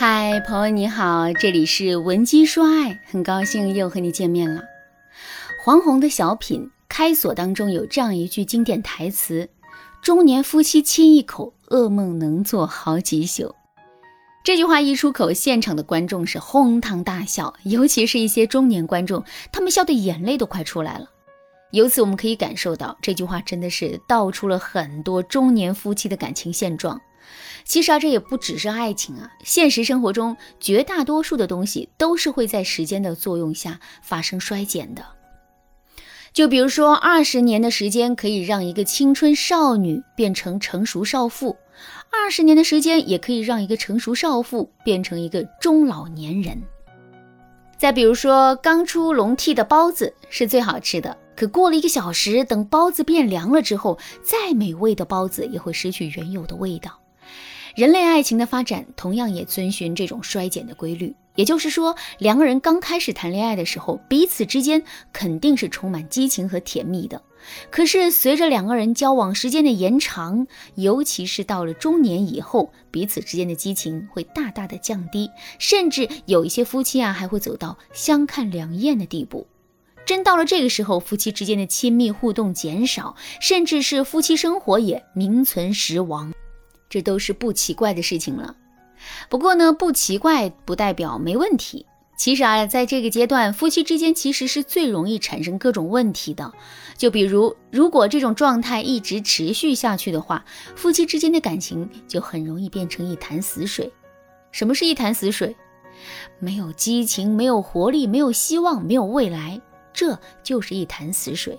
嗨，朋友你好，这里是文姬说爱，很高兴又和你见面了。黄宏的小品《开锁》当中有这样一句经典台词：“中年夫妻亲一口，噩梦能做好几宿。”这句话一出口，现场的观众是哄堂大笑，尤其是一些中年观众，他们笑的眼泪都快出来了。由此我们可以感受到，这句话真的是道出了很多中年夫妻的感情现状。其实啊，这也不只是爱情啊，现实生活中绝大多数的东西都是会在时间的作用下发生衰减的。就比如说，二十年的时间可以让一个青春少女变成成熟少妇，二十年的时间也可以让一个成熟少妇变成一个中老年人。再比如说，刚出笼屉的包子是最好吃的，可过了一个小时，等包子变凉了之后，再美味的包子也会失去原有的味道。人类爱情的发展同样也遵循这种衰减的规律，也就是说，两个人刚开始谈恋爱的时候，彼此之间肯定是充满激情和甜蜜的。可是随着两个人交往时间的延长，尤其是到了中年以后，彼此之间的激情会大大的降低，甚至有一些夫妻啊还会走到相看两厌的地步。真到了这个时候，夫妻之间的亲密互动减少，甚至是夫妻生活也名存实亡。这都是不奇怪的事情了。不过呢，不奇怪不代表没问题。其实啊，在这个阶段，夫妻之间其实是最容易产生各种问题的。就比如，如果这种状态一直持续下去的话，夫妻之间的感情就很容易变成一潭死水。什么是一潭死水？没有激情，没有活力，没有希望，没有未来，这就是一潭死水。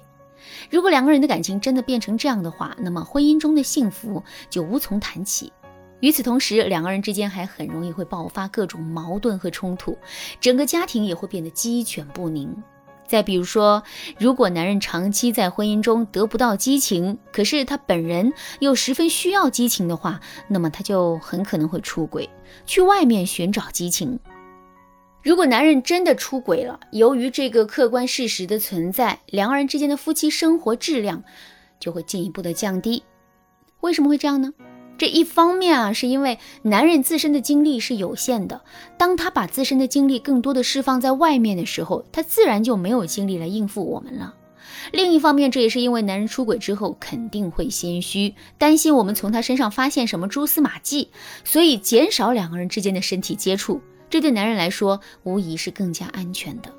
如果两个人的感情真的变成这样的话，那么婚姻中的幸福就无从谈起。与此同时，两个人之间还很容易会爆发各种矛盾和冲突，整个家庭也会变得鸡犬不宁。再比如说，如果男人长期在婚姻中得不到激情，可是他本人又十分需要激情的话，那么他就很可能会出轨，去外面寻找激情。如果男人真的出轨了，由于这个客观事实的存在，两个人之间的夫妻生活质量就会进一步的降低。为什么会这样呢？这一方面啊，是因为男人自身的精力是有限的，当他把自身的精力更多的释放在外面的时候，他自然就没有精力来应付我们了。另一方面，这也是因为男人出轨之后肯定会心虚，担心我们从他身上发现什么蛛丝马迹，所以减少两个人之间的身体接触。这对男人来说，无疑是更加安全的。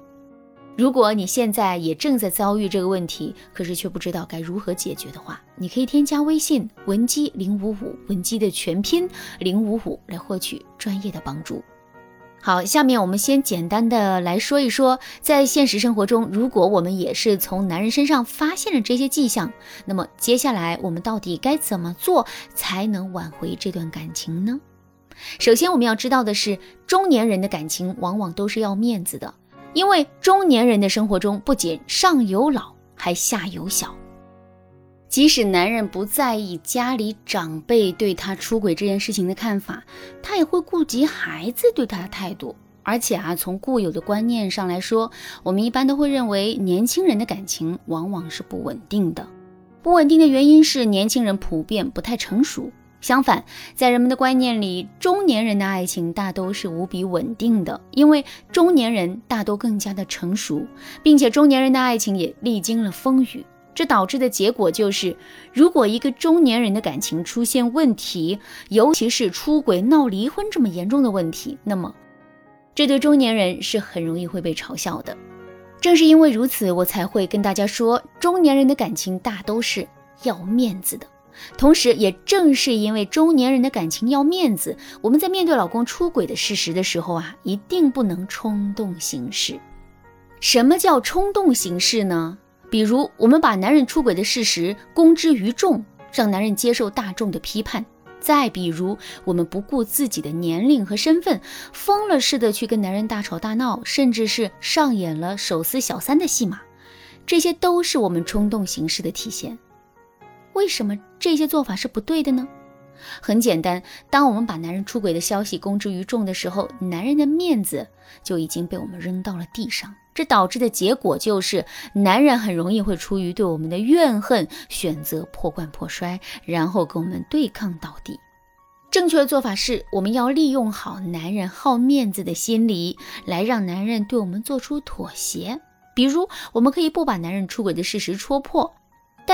如果你现在也正在遭遇这个问题，可是却不知道该如何解决的话，你可以添加微信文姬零五五，文姬的全拼零五五，来获取专业的帮助。好，下面我们先简单的来说一说，在现实生活中，如果我们也是从男人身上发现了这些迹象，那么接下来我们到底该怎么做才能挽回这段感情呢？首先，我们要知道的是，中年人的感情往往都是要面子的，因为中年人的生活中不仅上有老，还下有小。即使男人不在意家里长辈对他出轨这件事情的看法，他也会顾及孩子对他的态度。而且啊，从固有的观念上来说，我们一般都会认为年轻人的感情往往是不稳定的。不稳定的原因是年轻人普遍不太成熟。相反，在人们的观念里，中年人的爱情大都是无比稳定的，因为中年人大多更加的成熟，并且中年人的爱情也历经了风雨。这导致的结果就是，如果一个中年人的感情出现问题，尤其是出轨、闹离婚这么严重的问题，那么这对中年人是很容易会被嘲笑的。正是因为如此，我才会跟大家说，中年人的感情大都是要面子的。同时，也正是因为中年人的感情要面子，我们在面对老公出轨的事实的时候啊，一定不能冲动行事。什么叫冲动行事呢？比如，我们把男人出轨的事实公之于众，让男人接受大众的批判；再比如，我们不顾自己的年龄和身份，疯了似的去跟男人大吵大闹，甚至是上演了手撕小三的戏码，这些都是我们冲动行事的体现。为什么这些做法是不对的呢？很简单，当我们把男人出轨的消息公之于众的时候，男人的面子就已经被我们扔到了地上。这导致的结果就是，男人很容易会出于对我们的怨恨，选择破罐破摔，然后跟我们对抗到底。正确的做法是，我们要利用好男人好面子的心理，来让男人对我们做出妥协。比如，我们可以不把男人出轨的事实戳破，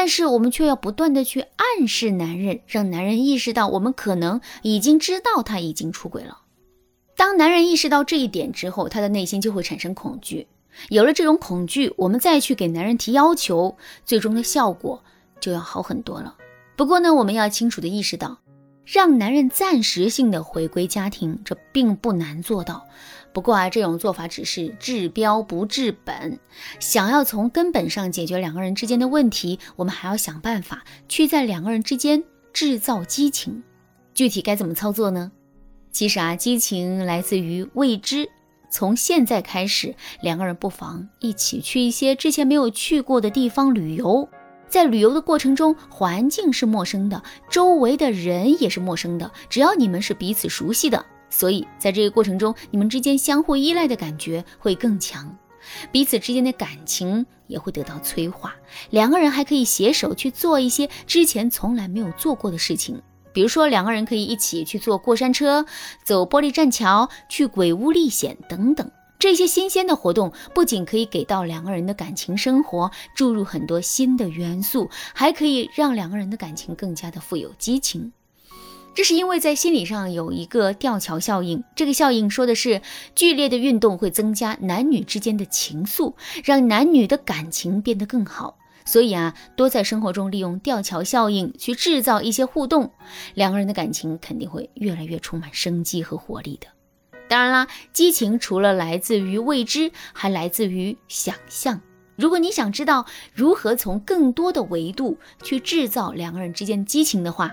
但是我们却要不断的去暗示男人，让男人意识到我们可能已经知道他已经出轨了。当男人意识到这一点之后，他的内心就会产生恐惧。有了这种恐惧，我们再去给男人提要求，最终的效果就要好很多了。不过呢，我们要清楚的意识到，让男人暂时性的回归家庭，这并不难做到。不过啊，这种做法只是治标不治本。想要从根本上解决两个人之间的问题，我们还要想办法去在两个人之间制造激情。具体该怎么操作呢？其实啊，激情来自于未知。从现在开始，两个人不妨一起去一些之前没有去过的地方旅游。在旅游的过程中，环境是陌生的，周围的人也是陌生的。只要你们是彼此熟悉的，所以在这个过程中，你们之间相互依赖的感觉会更强，彼此之间的感情也会得到催化。两个人还可以携手去做一些之前从来没有做过的事情。比如说，两个人可以一起去坐过山车、走玻璃栈桥、去鬼屋历险等等。这些新鲜的活动不仅可以给到两个人的感情生活注入很多新的元素，还可以让两个人的感情更加的富有激情。这是因为在心理上有一个吊桥效应，这个效应说的是剧烈的运动会增加男女之间的情愫，让男女的感情变得更好。所以啊，多在生活中利用吊桥效应去制造一些互动，两个人的感情肯定会越来越充满生机和活力的。当然啦，激情除了来自于未知，还来自于想象。如果你想知道如何从更多的维度去制造两个人之间激情的话，